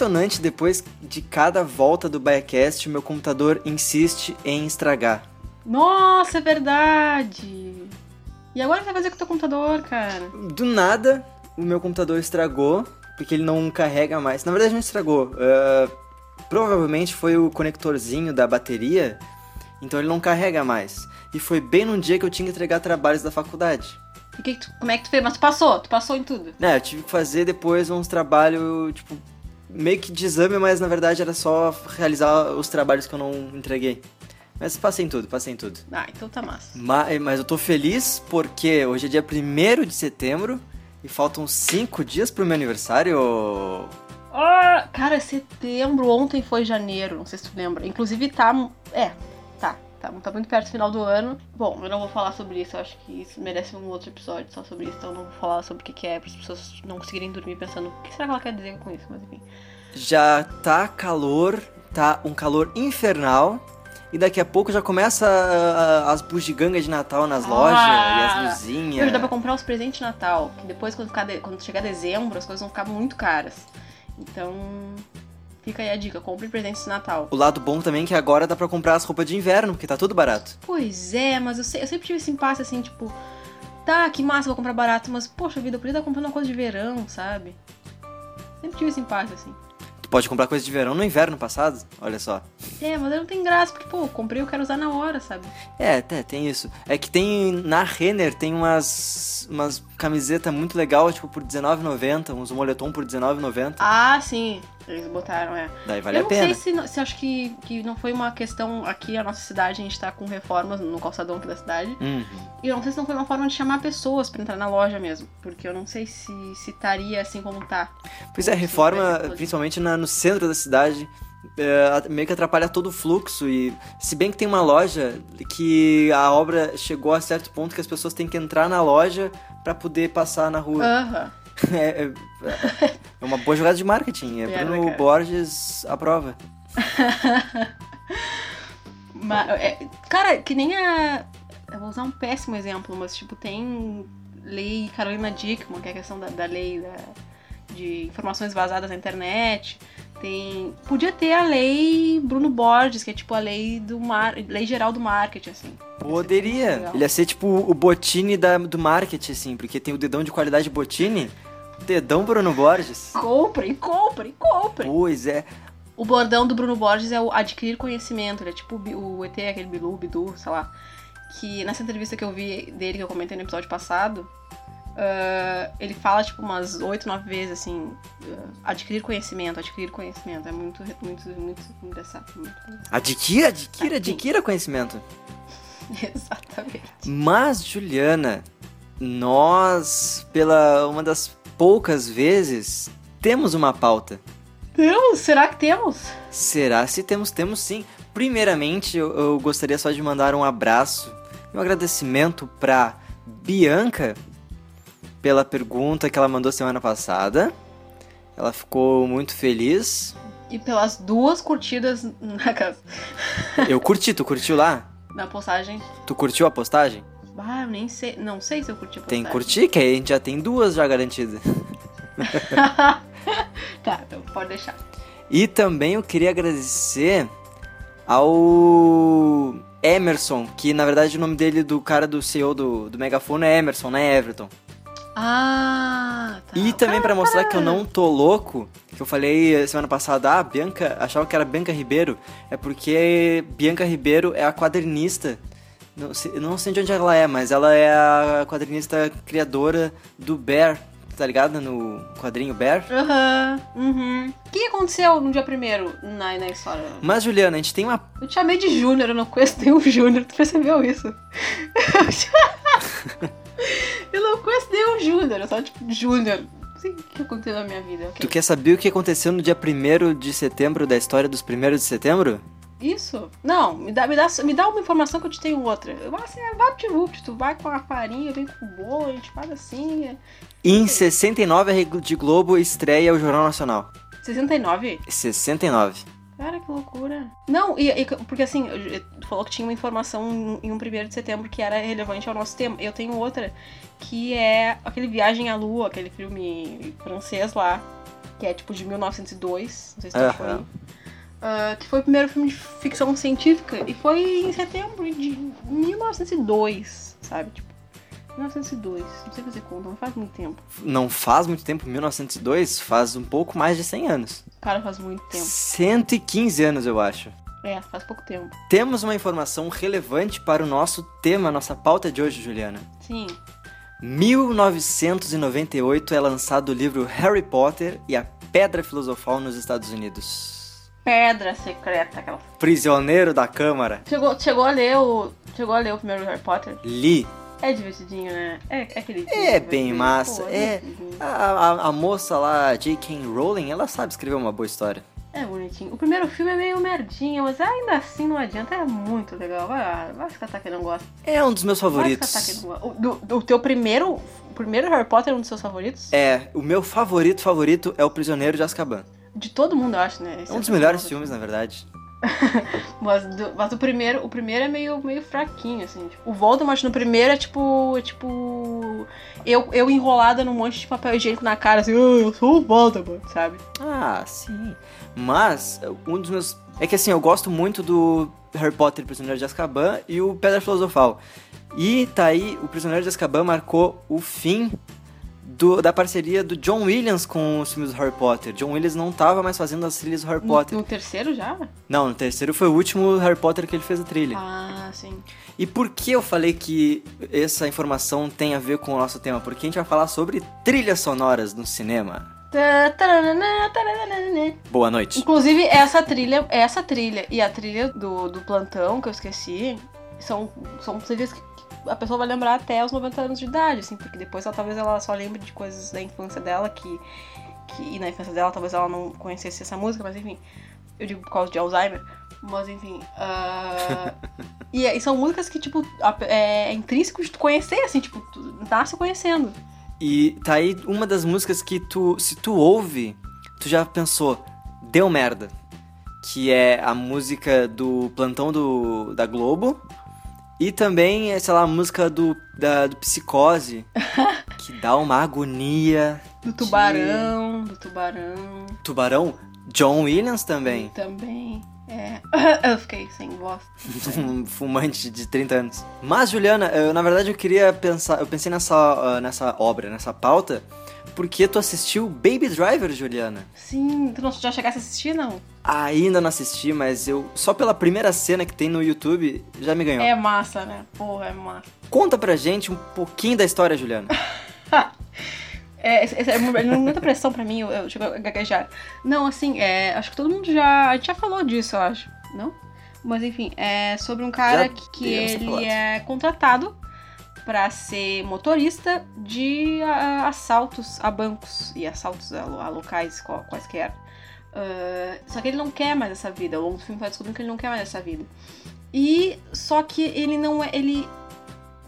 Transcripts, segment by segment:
impressionante depois de cada volta do Biacast, meu computador insiste em estragar. Nossa, é verdade! E agora o que vai fazer com o teu computador, cara? Do nada, o meu computador estragou, porque ele não carrega mais. Na verdade, não estragou. Uh, provavelmente foi o conectorzinho da bateria, então ele não carrega mais. E foi bem num dia que eu tinha que entregar trabalhos da faculdade. E que que tu- como é que tu fez? Mas tu passou, tu passou em tudo. Né, eu tive que fazer depois uns trabalhos, tipo, meio que de exame, mas na verdade era só realizar os trabalhos que eu não entreguei. Mas passei em tudo, passei em tudo. Ah, então tá massa. Ma- Mas eu tô feliz porque hoje é dia 1 de setembro e faltam 5 dias pro meu aniversário. Ah, cara, é setembro, ontem foi janeiro, não sei se tu lembra. Inclusive tá. É, tá. Tá, muito perto do final do ano. Bom, eu não vou falar sobre isso, eu acho que isso merece um outro episódio só sobre isso, então eu não vou falar sobre o que, que é, para as pessoas não conseguirem dormir pensando o que será que ela quer dizer com isso, mas enfim. Já tá calor, tá um calor infernal. E daqui a pouco já começa ah, as bugigangas de Natal nas lojas e as luzinhas. Hoje dá pra comprar os presentes de Natal, que depois, quando, ficar de- quando chegar dezembro, as coisas vão ficar muito caras. Então, fica aí a dica, compre presentes de Natal. O lado bom também é que agora dá pra comprar as roupas de inverno, porque tá tudo barato. Pois é, mas eu, se- eu sempre tive esse impasse assim, tipo, tá, que massa, vou comprar barato, mas poxa vida, eu podia estar comprando uma coisa de verão, sabe? Sempre tive esse impasse assim. Tu pode comprar coisa de verão no inverno passado, olha só. É, mas não tem graça, porque, pô, comprei, eu quero usar na hora, sabe? É, até tem isso. É que tem na Renner tem umas umas camiseta muito legal, tipo por R$19,90, uns moletom por R$19,90. Ah, sim, eles botaram, é. Daí vale eu a não pena. sei se, não- se acho que, que não foi uma questão aqui, a nossa cidade, a gente tá com reformas no calçadão aqui da cidade. Uhum. E eu não sei se não foi uma forma de chamar pessoas pra entrar na loja mesmo. Porque eu não sei se se estaria assim como tá. Pois é, reforma, principalmente na- no centro da cidade, é, meio que atrapalha todo o fluxo. E se bem que tem uma loja que a obra chegou a certo ponto que as pessoas têm que entrar na loja pra poder passar na rua. Aham. É, é- é uma boa jogada de marketing. É Merda, Bruno cara. Borges aprova. Ma- é, cara, que nem a. Eu vou usar um péssimo exemplo, mas tipo, tem lei Carolina Dickman, que é a questão da, da lei da- de informações vazadas na internet. Tem. Podia ter a lei Bruno Borges, que é tipo a lei do mar... lei geral do marketing, assim. Poderia. Ele ia ser tipo o Botini da, do marketing, assim, porque tem o dedão de qualidade Botini. Dedão Bruno Borges. Comprem, comprem, comprem! Pois é. O bordão do Bruno Borges é o adquirir conhecimento. Ele é tipo o ET, aquele Bilu, Bidu, sei lá. Que nessa entrevista que eu vi dele, que eu comentei no episódio passado, ah, ele fala, tipo, umas oito, nove vezes, assim, ah, adquirir conhecimento, adquirir conhecimento. É muito, muito, muito engraçado. Muito engraçado. Adquira, adquira, adquira conhecimento. Exatamente. Mas, Juliana, nós, pela uma das poucas vezes, temos uma pauta. Temos? Será que temos? Será? Se temos, temos sim. Primeiramente, eu, eu gostaria só de mandar um abraço e um agradecimento pra Bianca pela pergunta que ela mandou semana passada. Ela ficou muito feliz. E pelas duas curtidas na, casa, Eu curti, tu curtiu lá? na postagem. Tu curtiu a postagem? Ah, eu nem sei. Não sei se eu curti a postagem. Tem que curtir, que aí a gente já tem duas já garantidas. tá, então pode deixar. E também eu queria agradecer ao Emerson, que na verdade o nome dele do cara do CEO do, do Megafone é Emerson, não é Everton. Ah, tá. E também pra mostrar que eu não tô louco, que eu falei semana passada, ah, Bianca, achava que era Bianca Ribeiro, é porque Bianca Ribeiro é a quadrinista. Não não sei de onde ela é, mas ela é a quadrinista criadora do Bear, tá ligado? No quadrinho Bear. Aham, uhum. O que aconteceu no dia primeiro na, na história? Mas, Juliana, a gente tem uma Eu te chamei de Júnior, eu não conheço nenhum Júnior, tu percebeu isso? Eu não conheço nenhum Júnior, eu só tipo Júnior. Não sei o que aconteceu na minha vida. ok? Tu quer saber o que aconteceu no dia 1 de setembro da história dos primeiros de setembro? Isso? Não, me dá, me, dá, me dá uma informação que eu te tenho outra. Eu falo assim, é vapt tu vai com a farinha, vem com o bolo, a gente faz assim. é. Em 69, a Rede Globo estreia o Jornal Nacional. 69? 69. Cara, que loucura. Não, e, e- porque assim, tu falou que tinha uma informação em um 1 de setembro que era relevante ao nosso tema. Eu tenho outra, que é aquele Viagem à Lua, aquele filme francês lá. que é tipo de 1902, não sei se tu achou aí. Aham. Ah, que foi o primeiro filme de ficção científica e foi em setembro de 1902, sabe? Tipo, 1902, não sei fazer conta, não faz muito tempo. Não faz muito tempo, 1902, faz um pouco mais de 100 anos. Cara, faz muito tempo. 115 anos, eu acho. É, faz pouco tempo. Temos uma informação relevante para o nosso tema, nossa pauta de hoje, Juliana. Sim. 1998 é lançado o livro Harry Potter e a Pedra Filosofal nos Estados Unidos. Pedra secreta, aquela. Prisioneiro da Câmara. Chegou, chegou a ler o. Chegou a ler o primeiro Harry Potter? Li. É divertidinho, né? É, é aquele. É bem massa. Pô, É. divertidinho. A, a- a moça lá, J.K. Rowling, ela sabe escrever uma boa história. É bonitinho. O primeiro filme é meio merdinha, mas ainda assim não adianta. É muito legal. Vai, vai se catar quem não gosta. É um dos meus Vai favoritos. quem não gosta. O, do- do- teu primeiro. O primeiro Harry Potter é um dos seus favoritos? É, o meu favorito favorito é o Prisioneiro de Azkaban. De todo mundo, eu acho, né? Esse É um dos o melhores filmes, na verdade. Mas, do, mas o primeiro, o primeiro é meio, meio fraquinho, assim. Tipo, o Voldemort no primeiro é tipo. É tipo. Eu, eu enrolada num monte de papel higiênico na cara, assim, "Ah, eu sou o Voldemort, sabe? Ah, sim. Mas, um dos meus. É que assim, eu gosto muito do Harry Potter e Prisioneiro de Azkaban e o Pedra Filosofal. E tá aí, o Prisioneiro de Azkaban marcou o fim do- da parceria do John Williams com os filmes do Harry Potter. John Williams não tava mais fazendo as trilhas do Harry No, Potter. no terceiro já? Não, no terceiro foi o último Harry Potter que ele fez a trilha. Ah, sim. E por que eu falei que essa informação tem a ver com o nosso tema? Porque a gente vai falar sobre trilhas sonoras no cinema. Tá. Boa noite. Inclusive, essa trilha, essa trilha e a trilha do, do plantão, que eu esqueci, são, são trilhas que a pessoa vai lembrar até os 90 anos de idade, assim, porque depois ela, talvez ela só lembre de coisas da infância dela que, que. E na infância dela talvez ela não conhecesse essa música, mas enfim. Eu digo por causa de Alzheimer. Mas enfim. ah, e, e são músicas que, tipo, é, é intrínseco de tu conhecer, assim, tipo, tu nasce conhecendo. E tá aí uma das músicas que tu, se tu ouve, tu já pensou, deu merda. Que é a música do Plantão do, da Globo. E também, sei lá, a música do, da, do Psicose, que dá uma agonia. Do tubarão, do tubarão. Tubarão, John Williams também. Também. É. Eu fiquei sem voz. um fumante de 30 anos. Mas, Juliana, eu, na verdade eu queria pensar, eu pensei nessa, ah, nessa obra, nessa pauta, porque tu assistiu Baby Driver, Juliana. Sim, tu não já chegasse a assistir, não? Ainda não assisti, mas eu só pela primeira cena que tem no YouTube já me ganhou. É massa, né? Porra, é massa. Conta pra gente um pouquinho da história, Juliana. É, é mu- muita pressão pra mim, eu, eu chego a gaguejar. Não, assim, é, acho que todo mundo já. A gente já falou disso, eu acho. Não? Mas enfim, é sobre um cara Já que, ele falado. é contratado pra ser motorista de assaltos a bancos e assaltos a, a locais quaisquer. Ah, só que ele não quer mais essa vida. Ao longo do filme vai descobrindo que ele não quer mais essa vida. E só que ele não é. Ele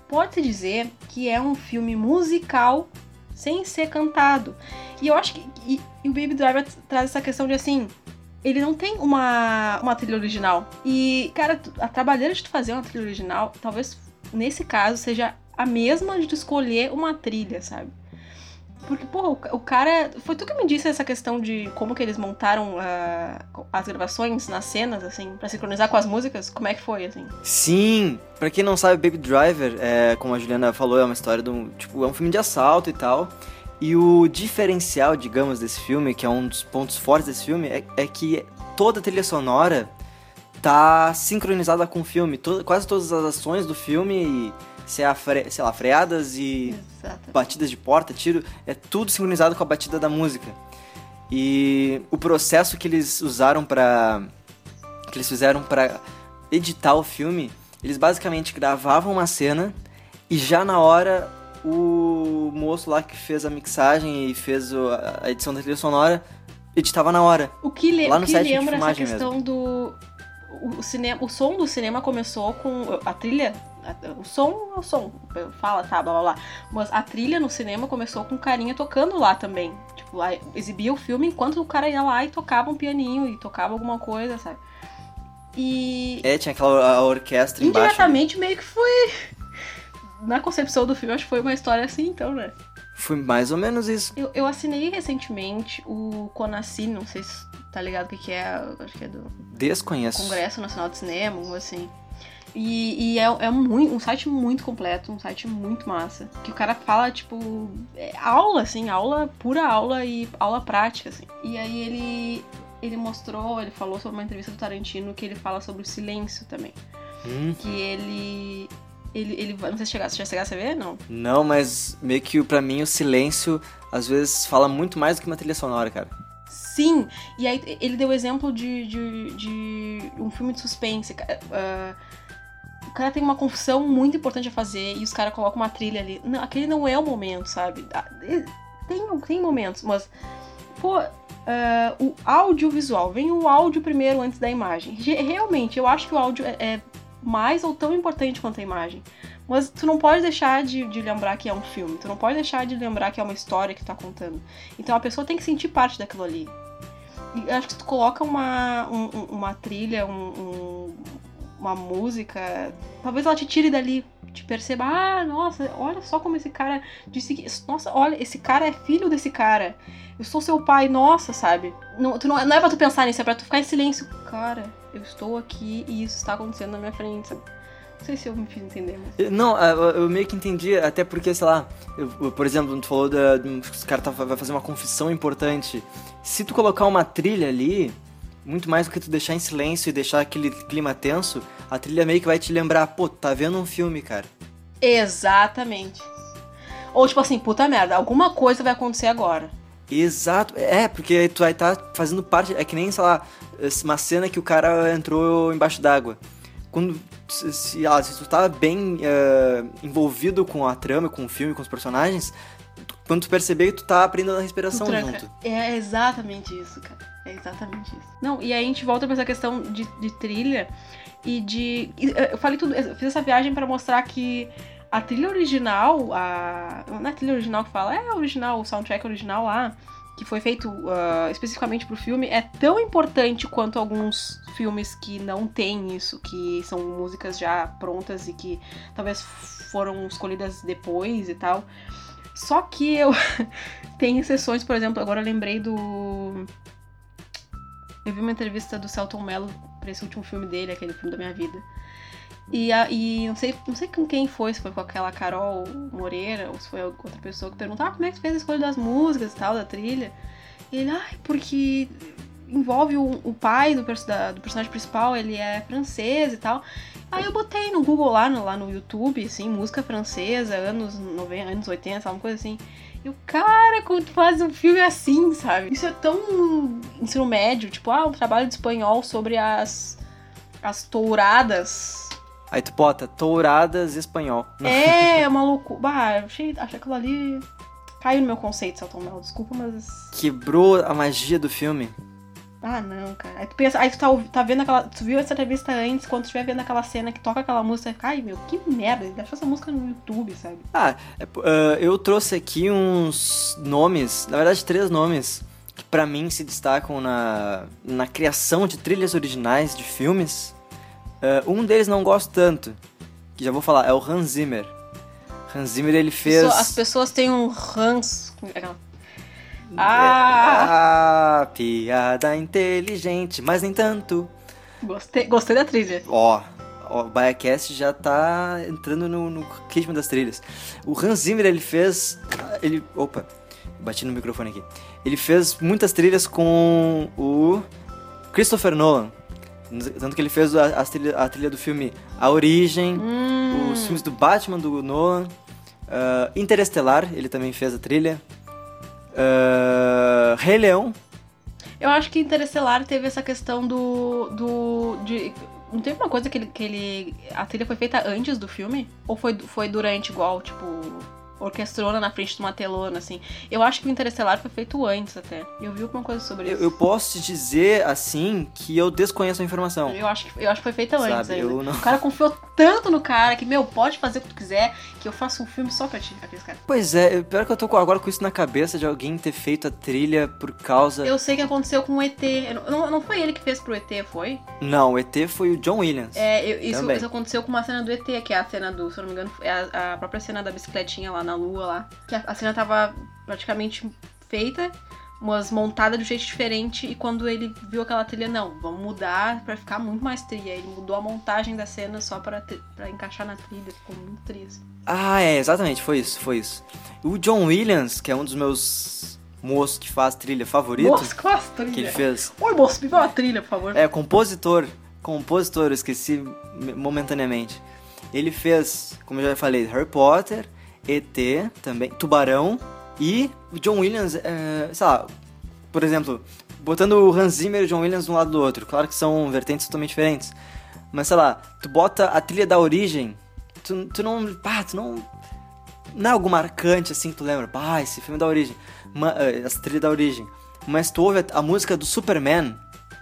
pode-se dizer que é um filme musical sem ser cantado. E eu acho que. E, e o Baby Driver traz essa questão de assim. Ele não tem uma, uma trilha original. E, cara, a trabalheira de tu fazer uma trilha original, talvez nesse caso seja a mesma de escolher uma trilha, sabe? Porque, porra, o, ca- o cara. Foi tu que me disse essa questão de como que eles montaram ah, as gravações nas cenas, assim, pra sincronizar com as músicas? Como é que foi, assim? Sim, pra quem não sabe, Baby Driver, é, como a Juliana falou, é uma história de um, tipo, é um filme de assalto e tal. E o diferencial, digamos, desse filme, que é um dos pontos fortes desse filme, é, é que toda a trilha sonora tá sincronizada com o filme. Quase todas as ações do filme, se a fre, sei lá, freadas e Exato. batidas de porta, tiro, é tudo sincronizado com a batida da música. E o processo que eles usaram pra. que eles fizeram pra editar o filme, eles basicamente gravavam uma cena e já na hora o moço lá que fez a mixagem e fez a edição da trilha sonora editava na hora. O que, le Lá no que set de lembra essa filmagem questão do. O, o cinema, o som do cinema começou com. A trilha. O som é o som. Fala, tá, blá blá blá. Mas a trilha no cinema começou com o carinha tocando lá também. Tipo, lá exibia o filme enquanto o cara ia lá e tocava um pianinho e tocava alguma coisa, sabe? E. É, tinha aquela a orquestra embaixo. indiretamente meio que foi. Na concepção do filme, acho que foi uma história assim, então, né? Foi mais ou menos isso. Eu, eu assinei recentemente o Conasci, não sei se tá ligado o que, que é, acho que é do Desconheço. Congresso Nacional de Cinema, algo assim. E, e é, é muito, um site muito completo, um site muito massa. Que o cara fala, tipo, é aula, assim, aula, pura aula e aula prática, assim. E aí ele, ele mostrou, ele falou sobre uma entrevista do Tarantino que ele fala sobre o silêncio também. Hum, Que ele. Ele, ele não sei se chegasse, já chegasse a ver, não. não, mas meio que pra mim o silêncio às vezes fala muito mais do que uma trilha sonora, cara. Sim! E aí ele deu exemplo de, de, de um filme de suspense. ah, o cara tem uma confissão muito importante a fazer e os caras colocam uma trilha ali. Não, aquele não é o momento, sabe? Ah, Tem, tem momentos, mas. Pô, ah, o audiovisual. Vem o áudio primeiro antes da imagem. Ge- Realmente, eu acho que o áudio é, é mais ou tão importante quanto a imagem. Mas tu não pode deixar de, de lembrar que é um filme. Tu não pode deixar de lembrar que é uma história que tu tá contando. Então a pessoa tem que sentir parte daquilo ali. E acho que se tu coloca uma, um- um- uma trilha, um- um- uma música, talvez ela te tire dali, te perceba, ah, nossa, olha só como esse cara disse que. Nossa, olha, esse cara é filho desse cara. Eu sou seu pai, nossa, sabe? Não, tu não, não é pra tu pensar nisso, é pra tu ficar em silêncio. Cara, eu estou aqui e isso está acontecendo na minha frente, sabe? Não sei se eu me fiz entender, mas. Não, eu meio que entendi, até porque, sei lá, eu- por exemplo, tu falou um- Os caras tá, vai fazer uma confissão importante. Se tu colocar uma trilha ali, muito mais do que tu deixar em silêncio e deixar aquele clima tenso, a trilha meio que vai te lembrar, pô, tá vendo um filme, cara. Exatamente. Ou tipo assim, puta merda, alguma coisa vai acontecer agora. Exato, é, porque tu vai estar fazendo parte, é que nem, sei lá, uma cena que o cara entrou embaixo d'água. Quando, se, se, ah, se tu tá bem eh, envolvido com a trama, com o filme, com os personagens, quando tu perceber que tu tá aprendendo a respiração junto. É exatamente isso, cara. É exatamente isso. Não, e aí a gente volta pra essa questão de, de trilha e de. eh, Eu falei tudo, eu fiz essa viagem pra mostrar que a trilha original, a. Não é a trilha original que fala, é a original, o soundtrack original lá, que foi feito ah, especificamente pro filme, é tão importante quanto alguns filmes que não têm isso, que são músicas já prontas e que talvez foram escolhidas depois e tal. Só que eu. Tem exceções, por exemplo, agora eu lembrei do. Eu vi uma entrevista do Celton Mello pra esse último filme dele, aquele filme da minha vida. E, a- e não, sei, não sei com quem foi, se foi com aquela Carol Moreira ou se foi outra pessoa que perguntou ah, como é que tu fez a escolha das músicas e tal, da trilha. E ele, ai, porque envolve o, o pai do, da- do personagem principal, ele é francês e tal. Aí eu botei no Google lá no, lá no YouTube, assim, música francesa, anos 90, anos 80, sabe, uma coisa assim. E o cara, quando tu faz um filme assim, sabe? Isso é tão ensino médio, tipo, ah, um trabalho de espanhol sobre as as touradas. Aí tu bota touradas espanhol. É, uma loucura. Bah, eu achei, achei aquilo ali. Caiu no meu conceito, Celton Mello. Desculpa, mas. Quebrou a magia do filme. Ah, não, cara. Aí tu pensa, aí tu tá, tá vendo aquela. Tu viu essa entrevista antes, quando tu estiver vendo aquela cena que toca aquela música, fica, ai meu, que merda, ele deixou essa música no YouTube, sabe? Ah, ah, eu trouxe aqui uns nomes, na verdade três nomes, que pra mim se destacam na, na criação de trilhas originais de filmes. Ah, um deles não gosto tanto, que já vou falar, é o Hans Zimmer. Hans Zimmer ele fez... As pessoas têm um ranço. Aquela- Ah! Ah, piada inteligente, mas nem tanto. Gostei, gostei da trilha. Ó, ó, o Biacast já tá entrando no, no ritmo das trilhas. O Hans Zimmer, ele fez... Ele... Opa, bati no microfone aqui. Ele fez muitas trilhas com o Christopher Nolan. Tanto que ele fez a, as trilha, a trilha do filme A Origem, Hum, os filmes do Batman, do Nolan. ah, Interestelar, ele também fez a trilha. Ah, Rei Leão. Eu acho que Interestelar teve essa questão do. do de, não teve uma coisa que ele, que ele. A trilha foi feita antes do filme? Ou foi, foi durante, igual, tipo. Orquestrona na frente de uma telona, assim. Eu acho que o Interestelar foi feito antes até. Eu vi alguma coisa sobre Eu, isso. eu posso te dizer, assim, que eu desconheço a informação. Eu acho, que, eu acho que foi feita antes Sabe, ainda. eu não- O cara confiou tanto no cara que, meu, pode fazer o que tu quiser, que eu faço um filme só pra ti, aqueles caras. Pois é, pior que eu tô agora com isso na cabeça de alguém ter feito a trilha por causa. Eu sei que aconteceu com o ET. Não, não foi ele que fez pro ET, foi? Não, o ET foi o John Williams. É, eu- isso, isso aconteceu com uma cena do ET, que é a cena do, se eu não me engano, é a, a própria cena da bicicletinha lá na na lua lá. Que a, a cena tava praticamente feita, mas montada de um jeito diferente. E quando ele viu aquela trilha, não, vamos mudar pra ficar muito mais trilha. Ele mudou a montagem da cena só pra encaixar na trilha. Ficou muito triste. Ah, é, exatamente, foi isso, foi isso. O John Williams, que é um dos meus moços que faz trilha favorito, Moço, qual a trilha? que ele fez. Oi, moço, me dá uma trilha, por favor. É, compositor. Compositor, eu esqueci me- momentaneamente. Ele fez, como eu já falei, Harry Potter, ET também, Tubarão e o John Williams, é, sei lá, por exemplo, botando o Hans Zimmer e o John Williams um lado do outro. Claro que são vertentes totalmente diferentes. Mas sei lá, tu bota a trilha da origem, tu, tu não. Pá, tu não. Não é algo marcante assim que tu lembra, pá, esse filme é da origem, ma- eh, essa trilha da origem. Mas tu ouve a, a música do Superman,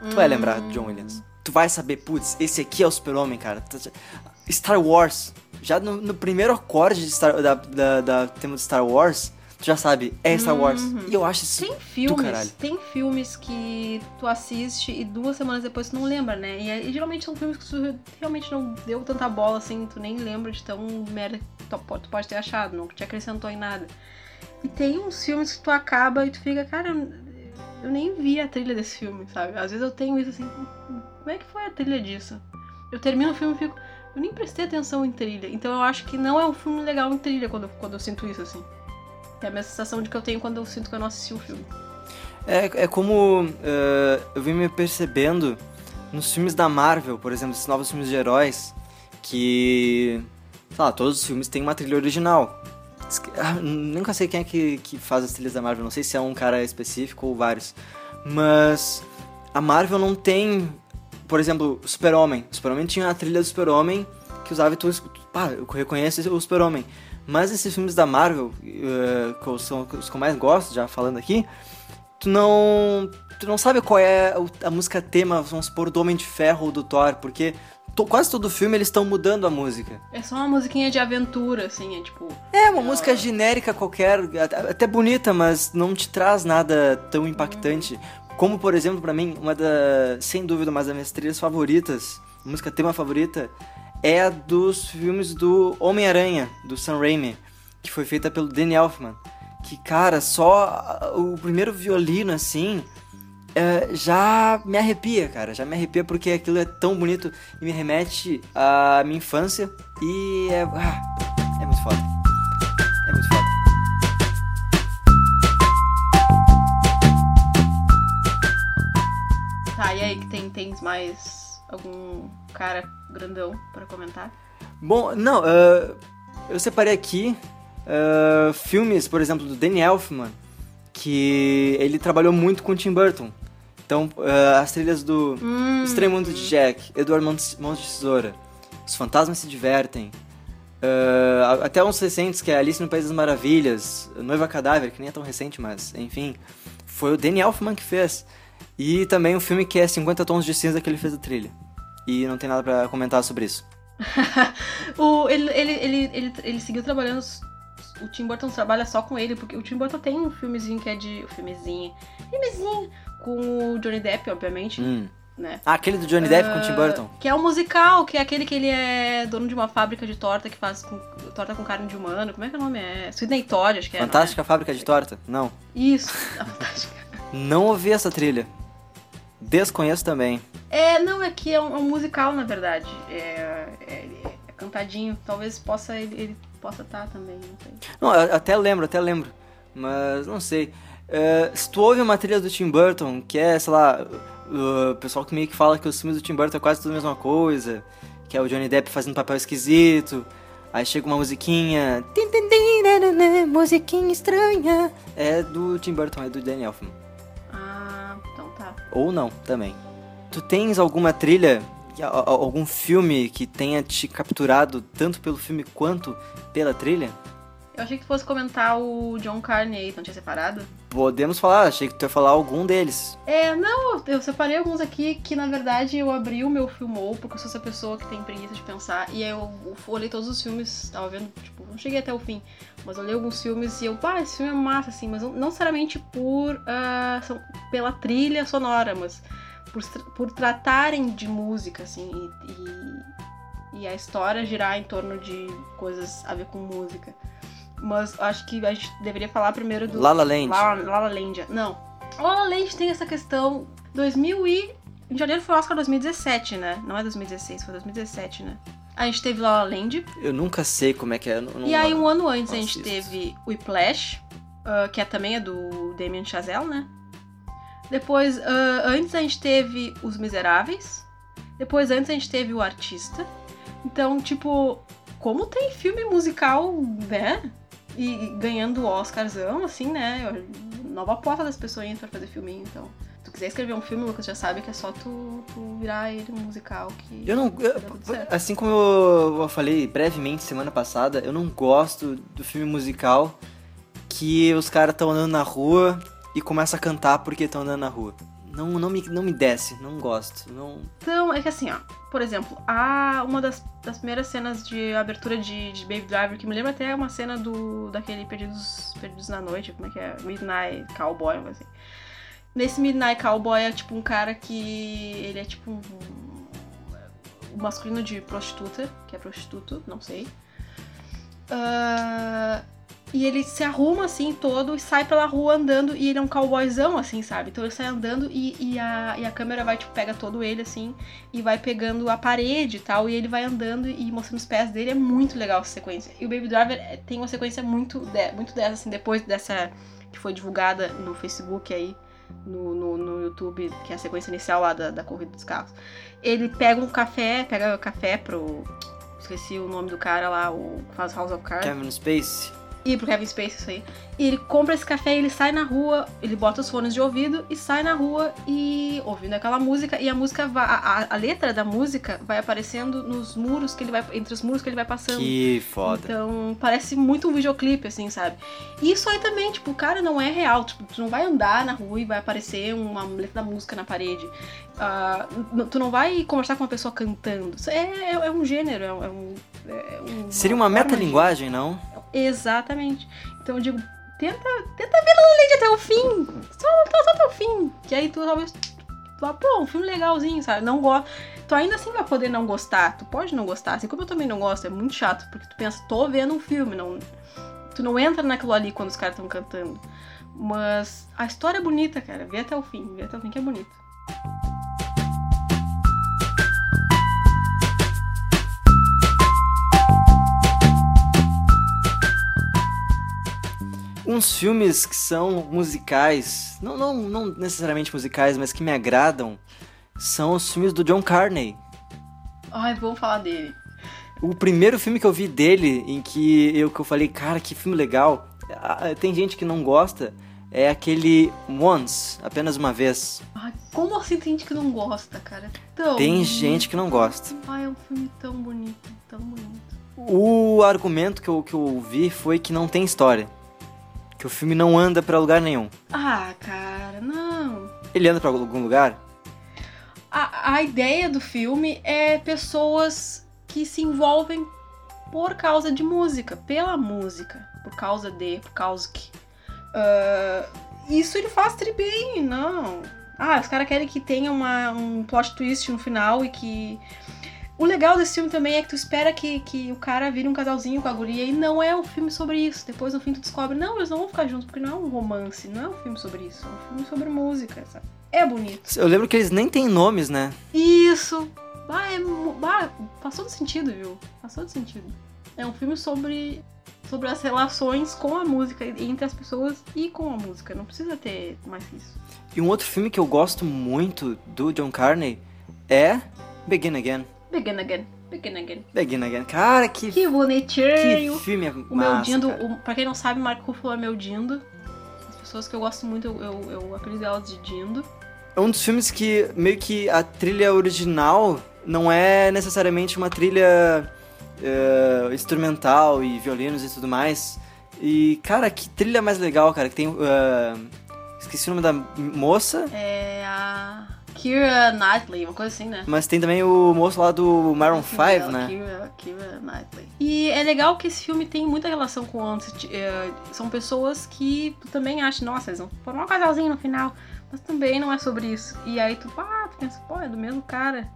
tu vai lembrar de John Williams. Tu vai saber, putz, esse aqui é o Super-Homem, cara. Tu- Star Wars, já no, no primeiro acorde de Star, da, da, da tema de Star Wars, tu já sabe, é Star Wars. E eu acho isso Tem filmes, tem filmes que tu assiste e duas semanas depois tu não lembra, né? E, aí, geralmente são filmes que tu realmente não deu tanta bola assim, tu nem lembra de tão merda que tu po- tu pode ter achado, não te acrescentou em nada. E tem uns filmes que tu acaba e tu fica, cara, eu, eu nem vi a trilha desse filme, sabe? Às vezes eu tenho isso assim, como é que foi a trilha disso? Eu termino o filme e fico, eu nem prestei atenção em trilha. Então eu acho que não é um filme legal em trilha quando, quando eu sinto isso, assim. É a mesma sensação de que eu tenho quando eu sinto que eu não assisti o filme. É, é como eh, eu vim me percebendo nos filmes da Marvel, por exemplo, esses novos filmes de heróis, que. Sei lá, todos os filmes têm uma trilha original. Ah, nunca sei quem é que, que faz as trilhas da Marvel, não sei se é um cara específico ou vários. Mas a Marvel não tem, por exemplo, Super-Homem. Super-Homem tinha a trilha do Super-Homem que usava e tu, pá, eu reconheço o Super-Homem. Mas esses filmes da Marvel, eh, que são os que eu mais gosto, já falando aqui, tu não. Tu não sabe qual é a música tema, vamos supor, do Homem de Ferro ou do Thor, porque to- quase todo filme eles estão mudando a música. É só uma musiquinha de aventura, assim, é tipo. É, uma música genérica qualquer, até bonita, mas não te traz nada tão impactante. Como, por exemplo, pra mim, uma da. Sem dúvida, uma das minhas trilhas favoritas, música tema favorita, é a dos filmes do Homem-Aranha, do Sam Raimi, que foi feita pelo Danny Elfman. Que, cara, só o primeiro violino, assim, é, já me arrepia, cara. Já me arrepia porque aquilo é tão bonito e me remete à minha infância. E é. ah, é muito foda. É muito foda. Tá, e aí que tem, tem mais algum cara grandão pra comentar? Bom, não, ah, eu separei aqui ah, filmes, por exemplo, do Danny Elfman, que ele trabalhou muito com o Tim Burton. Então, ah, as trilhas do Hum, Estranho Mundo de Jack, Eduardo Mãos de Tesoura, Os Fantasmas Se Divertem, ah, até uns recentes, que é Alice no País das Maravilhas, Noiva Cadáver, que nem é tão recente, mas enfim, foi o Danny Elfman que fez. E também um filme que é 50 Tons de Cinza que ele fez a trilha. E não tem nada pra comentar sobre isso. o, ele, ele, ele, ele, ele seguiu trabalhando. O Tim Burton trabalha só com ele, porque o Tim Burton tem um filmezinho que é de. um Filmezinho. Filmezinho com o Johnny Depp, obviamente, Hum. né? Ah, aquele do Johnny Depp com o Tim Ah, Burton? Que é um musical, que é aquele que ele é dono de uma fábrica de torta que faz com, torta com carne de humano. Como é que é o nome? É Sidney Todd, acho que é. é? Fantástica Fábrica de Torta? Não. Isso, a Fantástica. Não ouvi essa trilha. Desconheço também. É, não, é que é um, é um musical, na verdade. É, é- é cantadinho. Talvez possa ele, ele possa estar também, não sei. Não, eu até lembro, até lembro. Mas não sei. É, se tu ouve uma trilha do Tim Burton, que é, sei lá, o pessoal que meio que fala que os filmes do Tim Burton é quase tudo a mesma coisa, que é o Johnny Depp fazendo papel esquisito, aí chega uma musiquinha. Musiquinha estranha. É do Tim Burton, é do Danny Elfman. Ou não, também. Tu tens alguma trilha, algum filme que tenha te capturado tanto pelo filme quanto pela trilha? Eu achei que tu fosse comentar o John Carney, não tinha separado? Podemos falar, achei que tu ia falar algum deles. É, não, eu separei alguns aqui que na verdade eu abri o meu filmou, porque eu sou essa pessoa que tem preguiça de pensar. E aí eu olhei todos os filmes, tava vendo, tipo, não cheguei até o fim, mas eu olhei alguns filmes e eu, pá, esse filme é massa, assim, mas não, não necessariamente por. ah, são- pela trilha sonora, mas por, por tratarem de música, assim, e, e, e a história girar em torno de coisas a ver com música. Mas acho que a gente deveria falar primeiro do. La La Land. La La, La La Land. Não. La La Land tem essa questão. 2000 e. Em janeiro foi o Oscar 2017, né? Não é 2016, foi 2017, né? A gente teve La La Land. Eu nunca sei como é que é. não- E aí, um ano antes, a não gente assisto. teve Whiplash, ah, que é, também é do Damien Chazelle, né? Depois, ah, antes a gente teve Os Miseráveis. Depois, antes a gente teve O Artista. Então, tipo, como tem filme musical, né? E ganhando Oscarzão, assim, né? Nova aposta das pessoas indo pra fazer filminho, então. Se tu quiser escrever um filme, Lucas, já sabe que é só tu, tu virar ele um musical que... Eu não. eu- assim como eu, falei brevemente semana passada, eu não gosto do filme musical que os caras estão andando na rua e começam a cantar porque estão andando na rua. Não, não, me, não me desce, não gosto. Não... Então, é que assim, ó, por exemplo, há uma das, das primeiras cenas de abertura de, de Baby Driver, que me lembra até uma cena do daquele Perdidos, Perdidos na Noite, como é que é? Midnight Cowboy, coisa assim. Nesse Midnight Cowboy é tipo um cara que. ele é tipo um. um masculino de prostituta, que é prostituto, não sei. Ah, e ele se arruma assim todo e sai pela rua andando. E ele é um cowboyzão, assim, sabe? Então ele sai andando e, e, a, e a câmera vai, tipo, pega todo ele assim e vai pegando a parede e tal. E ele vai andando e mostrando os pés dele. É muito legal essa sequência. E o Baby Driver é- tem uma sequência muito, de- muito dessa, assim, depois dessa que foi divulgada no Facebook aí. No, no, no YouTube, que é a sequência inicial lá da, da corrida dos carros. Ele pega um café, pega café pro. Esqueci o nome do cara lá, o que faz House of Cards. Kevin Space. E pro Kevin Space isso aí. E ele compra esse café, ele sai na rua, ele bota os fones de ouvido e sai na rua e ouvindo aquela música. E a música vai. A, a- letra da música vai aparecendo nos muros que ele vai. Entre os muros que ele vai passando. Que foda. Então, parece muito um videoclipe, assim, sabe? E isso aí também, tipo, o cara não é real. Tipo, tu não vai andar na rua e vai aparecer uma letra da música na parede. N- tu não vai conversar com uma pessoa cantando. É, é, é um gênero, é um. é um- é um- Seria uma forma de- metalinguagem, não? Exatamente. Então eu digo, tenta, tenta ver La La Land até o fim. Só, só, só até o fim. Que aí tu talvez. tu Pô, um filme legalzinho, sabe? Não gosto. Tu ainda assim vai poder não gostar. Tu pode não gostar. Assim como eu também não gosto, é muito chato. Porque tu pensa, tô vendo um filme. Não, tu não entra naquilo ali quando os caras estão cantando. Mas a história é bonita, cara. Vê até o fim. Vê até o fim que é bonito. Uns filmes que são musicais, não, não, não necessariamente musicais, mas que me agradam, são os filmes do John Carney. Ai, vamos falar dele. O primeiro filme que eu vi dele, em que eu, que eu falei, cara, que filme legal. Tem gente que não gosta, é aquele Once, apenas uma vez. Ai, como assim tem gente que não gosta, cara? Tão Tem gente que não gosta. Ai, é um filme tão bonito, tão bonito. O argumento que eu, que eu vi foi que não tem história. Que o filme não anda pra lugar nenhum. Ah, cara, não. Ele anda pra algum lugar? A, a ideia do filme é pessoas que se envolvem por causa de música, pela música, por causa de, por causa que. Ah, isso ele faz tri bem, não. Ah, os caras querem que tenha uma, um plot twist no final e que. O legal desse filme também é que tu espera que, que o cara vire um casalzinho com a guria e não é um filme sobre isso. Depois no fim tu descobre, não, eles não vão ficar juntos, porque não é um romance, não é um filme sobre isso, é um filme sobre música, sabe? É bonito. Eu lembro que eles nem têm nomes, né? Isso! Ah, é, mu- ah, todo sentido, viu? Faz todo sentido. É um filme sobre, sobre as relações com a música, entre as pessoas e com a música. Não precisa ter mais isso. E um outro filme que eu gosto muito do John Carney é Begin Again. Begin Again, Begin Again. Begin Again. Cara, que, Que bonitinho! que filme é O meu massa, Dindo, o, pra quem não sabe, Marco Ruffalo é meu Dindo. As pessoas que eu gosto muito, eu, eu, eu apelido elas de Dindo. É um dos filmes que meio que a trilha original não é necessariamente uma trilha eh, instrumental e violinos e tudo mais. E, cara, que trilha mais legal, cara. Que tem. eh, esqueci o nome da moça, É a Kira Knightley, uma coisa assim, né? mas tem também o moço lá do Maroon 5, Dela, né? Keira Knightley. E é legal que esse filme tem muita relação com o antes. É, são pessoas que tu também acha, nossa, eles vão formar um casalzinho no final. Mas também não é sobre isso. E aí tu, ah, tu pensa, pô, é do mesmo cara.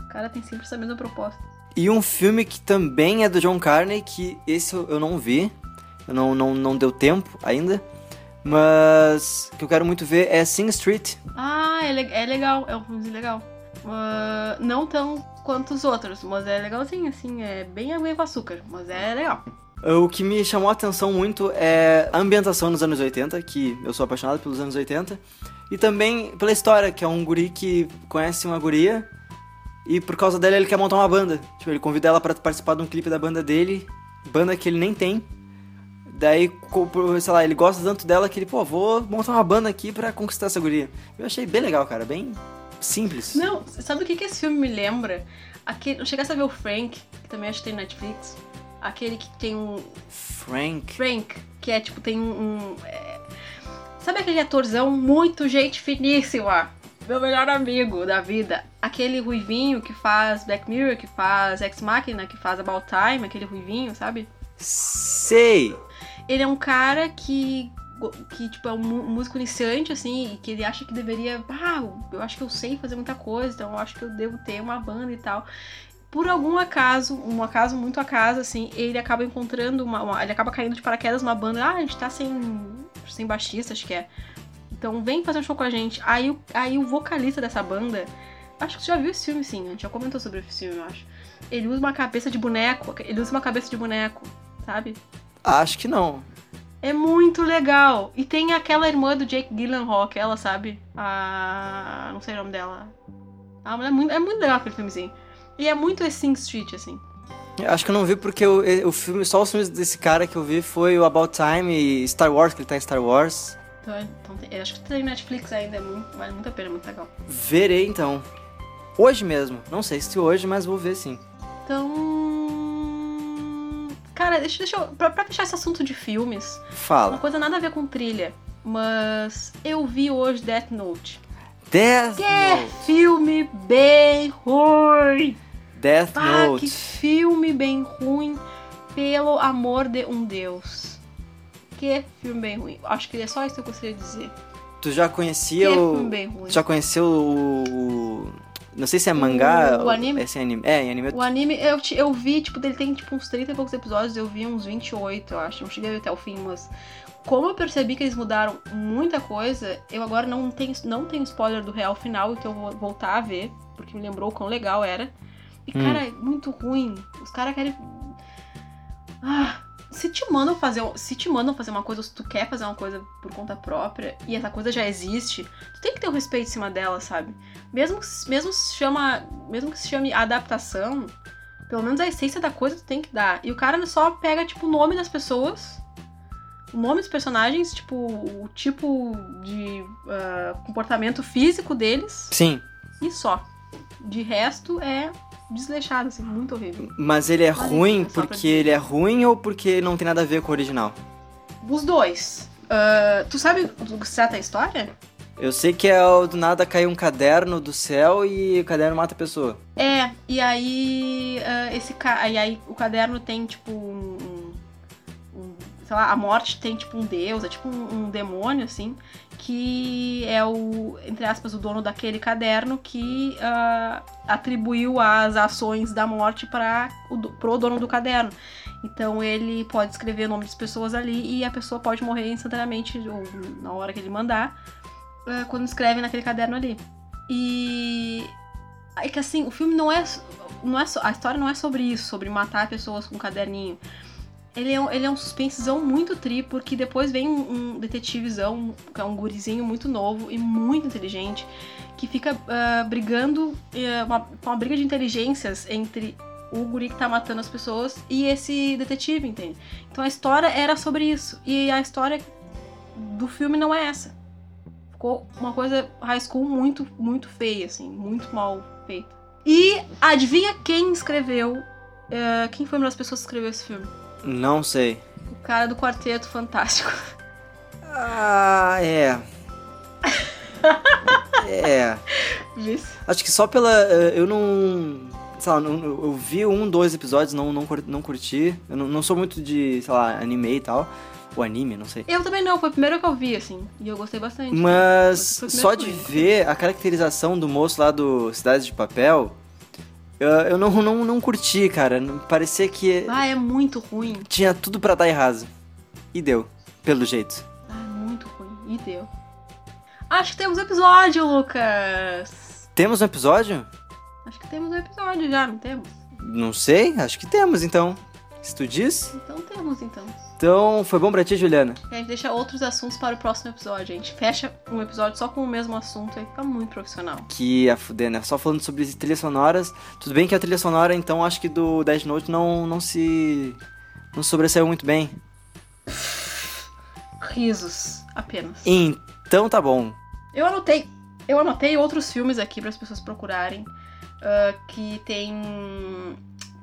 O cara tem sempre essa mesma proposta. E um filme que também é do John Carney, que esse eu eu não vi, Não, não, não deu tempo ainda. Mas o que eu quero muito ver é Sing Street. Ah, é, é legal, é um filme legal. Ah, não tão quanto os outros, mas é legalzinho, assim, é bem água com açúcar, mas é legal. O que me chamou a atenção muito é a ambientação nos anos 80, que eu sou apaixonado pelos anos 80. E também pela história, que é um guri que conhece uma guria e por causa dela ele quer montar uma banda. Tipo, ele convida ela pra participar de um clipe da banda dele, banda que ele nem tem. Daí, sei lá, ele gosta tanto dela que ele, pô, vou montar uma banda aqui pra conquistar essa guria. Eu achei bem legal, cara, bem simples. Não, sabe o que, que esse filme me lembra? Aquele, não chegasse a ver o Frank, que também acho que tem Netflix. Aquele que tem um. Frank. Frank, que é tipo, tem um. um, é, sabe aquele atorzão muito gente finíssima? Meu melhor amigo da vida. Aquele ruivinho que faz Black Mirror, que faz Ex Machina, que faz About Time, aquele ruivinho, sabe? Sei! Ele é um cara que. Que, tipo, é um músico iniciante, assim, e que ele acha que deveria. Ah, eu acho que eu sei fazer muita coisa, então eu acho que eu devo ter uma banda e tal. Por algum acaso, um acaso muito acaso, assim, ele acaba encontrando uma, uma- Ele acaba caindo de paraquedas numa banda. Ah, a gente tá sem. sem baixista, acho que é. Então vem fazer um show com a gente. Aí, aí o vocalista dessa banda. Acho que você já viu esse filme, sim. A gente já comentou sobre esse filme, eu acho. Ele usa uma cabeça de boneco. Ele usa uma cabeça de boneco, sabe? Acho que não. É muito legal. E tem aquela irmã do Jake Gyllenhaal, aquela, sabe? A... não sei o nome dela. Ah, mas é muito, é muito legal aquele filmezinho. E é muito Sing Street, assim. Acho que eu não vi porque o, o filme, só os filmes desse cara que eu vi foi o About Time e Star Wars, que ele tá em Star Wars. Então, então tem- eu acho que tem Netflix ainda, é muito, vale muito a pena, é muito legal. Verei então. Hoje mesmo. Não sei se hoje, mas vou ver sim. Então. Cara, deixa, deixa eu. Pra, pra fechar esse assunto de filmes, uma Fala. coisa nada a ver com trilha, mas eu vi hoje Death Note. Death Que Note. filme bem ruim! Death Ah, Note. que filme bem ruim, pelo amor de um Deus. Que filme bem ruim. Acho que é só isso que eu gostaria de dizer. Tu já Que conhecia filme o. bem ruim. Tu já conheceu o. o- Não sei se é mangá. O anime? Esse é anime. É, em anime. O anime, eu, eu vi, tipo, ele tem tipo uns 30 e poucos episódios, eu vi uns 28, eu acho. Não cheguei até o fim, mas como eu percebi que eles mudaram muita coisa, eu agora não tenho, não tenho spoiler do real final, então eu vou voltar a ver, porque me lembrou o quão legal era. E, Hum. cara, é muito ruim. Os caras querem. Ah, se te mandam fazer. Se te mandam fazer uma coisa, ou se tu quer fazer uma coisa por conta própria e essa coisa já existe, tu tem que ter um respeito em cima dela, sabe? Mesmo que, mesmo se chama. Mesmo que se chame adaptação, pelo menos a essência da coisa tu tem que dar. E o cara só pega, tipo, o nome das pessoas, o nome dos personagens, tipo, o tipo de ah, comportamento físico deles Sim. e só. De resto é desleixado, assim, muito horrível. Mas ele é Olha, ruim porque ele é ruim ou porque não tem nada a ver com o original? Os dois. Ah, tu sabe do que se trata a história? Eu sei que é do nada caiu um caderno do céu e o caderno mata a pessoa. É, e aí ah, esse ca... e aí o caderno tem tipo um, um- sei lá, a morte tem tipo um deus, é tipo um, um demônio assim, que é o entre aspas o dono daquele caderno que ah, atribuiu as ações da morte para o pro dono do caderno. Então ele pode escrever o nome das pessoas ali e a pessoa pode morrer instantaneamente ou na hora que ele mandar ah, quando escreve naquele caderno ali. E é que assim, o filme não é. Não é a história não é sobre isso, sobre matar pessoas com um caderninho. Ele é, um- ele é um suspensezão muito tri, porque depois vem um, um detetivezão, que é um gurizinho muito novo e muito inteligente, que fica ah, brigando, eh, uma, uma briga de inteligências entre o guri que tá matando as pessoas e esse detetive, entende? Então a história era sobre isso. E a história do filme não é essa. Ficou uma coisa high school muito, muito feia, assim, muito mal feita. E adivinha quem escreveu? eh, quem foi uma das pessoas que escreveu esse filme? Não sei. O cara do Quarteto Fantástico. Ah, é. é. Acho que só pela. eh, Eu não. Sei lá, eu vi um, dois episódios, não, não, não curti. Eu não, não sou muito de, sei lá, anime e tal. Ou anime, não sei. Eu também não, foi o primeiro que eu vi, assim. E eu gostei bastante. Mas o só de ver a caracterização do moço lá do Cidade de Papel, eu, eu não, não, não curti, cara. Parecia que Ah, é muito ruim. tinha tudo pra dar errado. e deu, pelo jeito. Ah, muito ruim. E deu. Acho que temos episódio, Lucas. Temos um episódio? Acho que temos um episódio já, não temos? Não sei, acho que temos então. Se tu diz. Então temos, então. Então, foi bom pra ti, Juliana? E a gente deixa outros assuntos para o próximo episódio. A gente fecha um episódio só com o mesmo assunto e fica muito profissional. Que a fuder, né? Só falando sobre trilhas sonoras. Tudo bem que a trilha sonora, então, acho que do Death Note não, não se. não sobressaiu muito bem. Risos, apenas. Então tá bom. Eu anotei. Eu anotei outros filmes aqui para as pessoas procurarem. ah, que tem.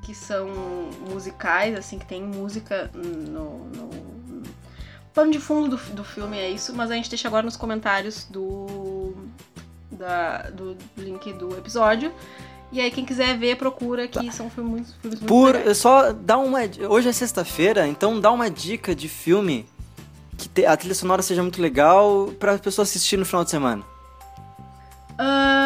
Que são musicais, assim, que tem música no. no pano de fundo do, do filme é isso, mas a gente deixa agora nos comentários do. Da, do link do episódio. E aí, quem quiser ver, procura, que são filmes, filmes muito Por. legais. Só dá uma. Hoje é sexta-feira, então dá uma dica de filme que te- a trilha sonora seja muito legal pra pessoa assistir no final de semana. Ah,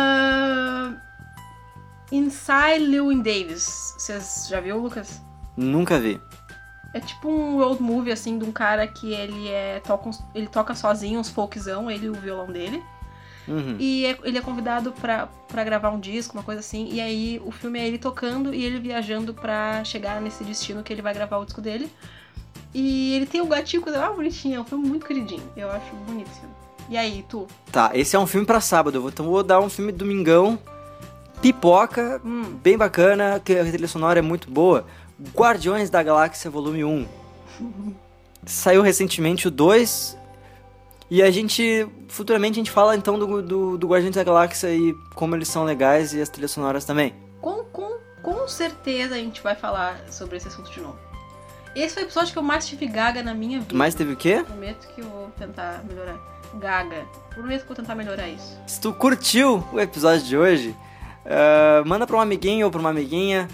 Inside Llewyn Davis. Vocês já viu, Lucas? Nunca vi. É tipo um road movie, assim, de um cara que ele é. Toca ele toca sozinho uns folkzão, ele e o violão dele. Uhum. E é- ele é convidado pra, pra gravar um disco, uma coisa assim. E aí o filme é ele tocando e ele viajando pra chegar nesse destino que ele vai gravar o disco dele. E ele tem um gatinho, coisa ah, bonitinha. É um filme muito queridinho. Eu acho bonito esse filme. E aí, tu? Tá, esse é um filme pra sábado. Então vou dar um filme domingão. Pipoca, Hum, bem bacana, que a trilha sonora é muito boa. Guardiões da Galáxia Volume 1. Saiu recentemente o 2. E a gente. Futuramente a gente fala então do, do, do Guardiões da Galáxia e como eles são legais e as trilhas sonoras também. com, com, com certeza a gente vai falar sobre esse assunto de novo. Esse foi o episódio que eu mais tive gaga na minha vida. Mas teve o quê? Prometo que eu vou tentar melhorar. Gaga. Prometo que eu vou tentar melhorar isso. Se tu curtiu o episódio de hoje, ah, manda pra um amiguinho ou pra uma amiguinha.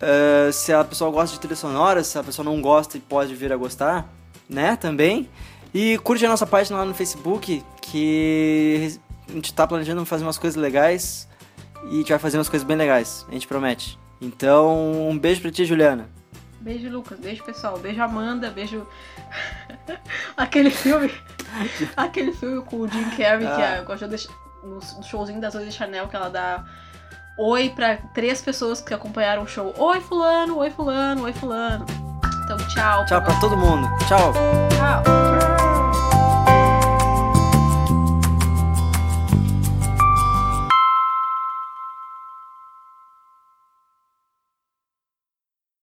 Ah, se a pessoa gosta de trilha sonora, se a pessoa não gosta e pode vir a gostar, né? Também. E curte a nossa página lá no Facebook, que a gente tá planejando fazer umas coisas legais e a gente vai fazer umas coisas bem legais, a gente promete. Então, um beijo pra ti, Juliana. Beijo, Lucas. Beijo, pessoal. Beijo, Amanda. Beijo. aquele filme. aquele filme com o Jim Carrey, que Ah. é, eu deixo no no showzinho das de Chanel, que ela dá oi pra três pessoas que acompanharam o show. Oi, Fulano, oi, Fulano, oi, Fulano. Então, tchau. Tchau pra todo mundo. Tchau. Tchau.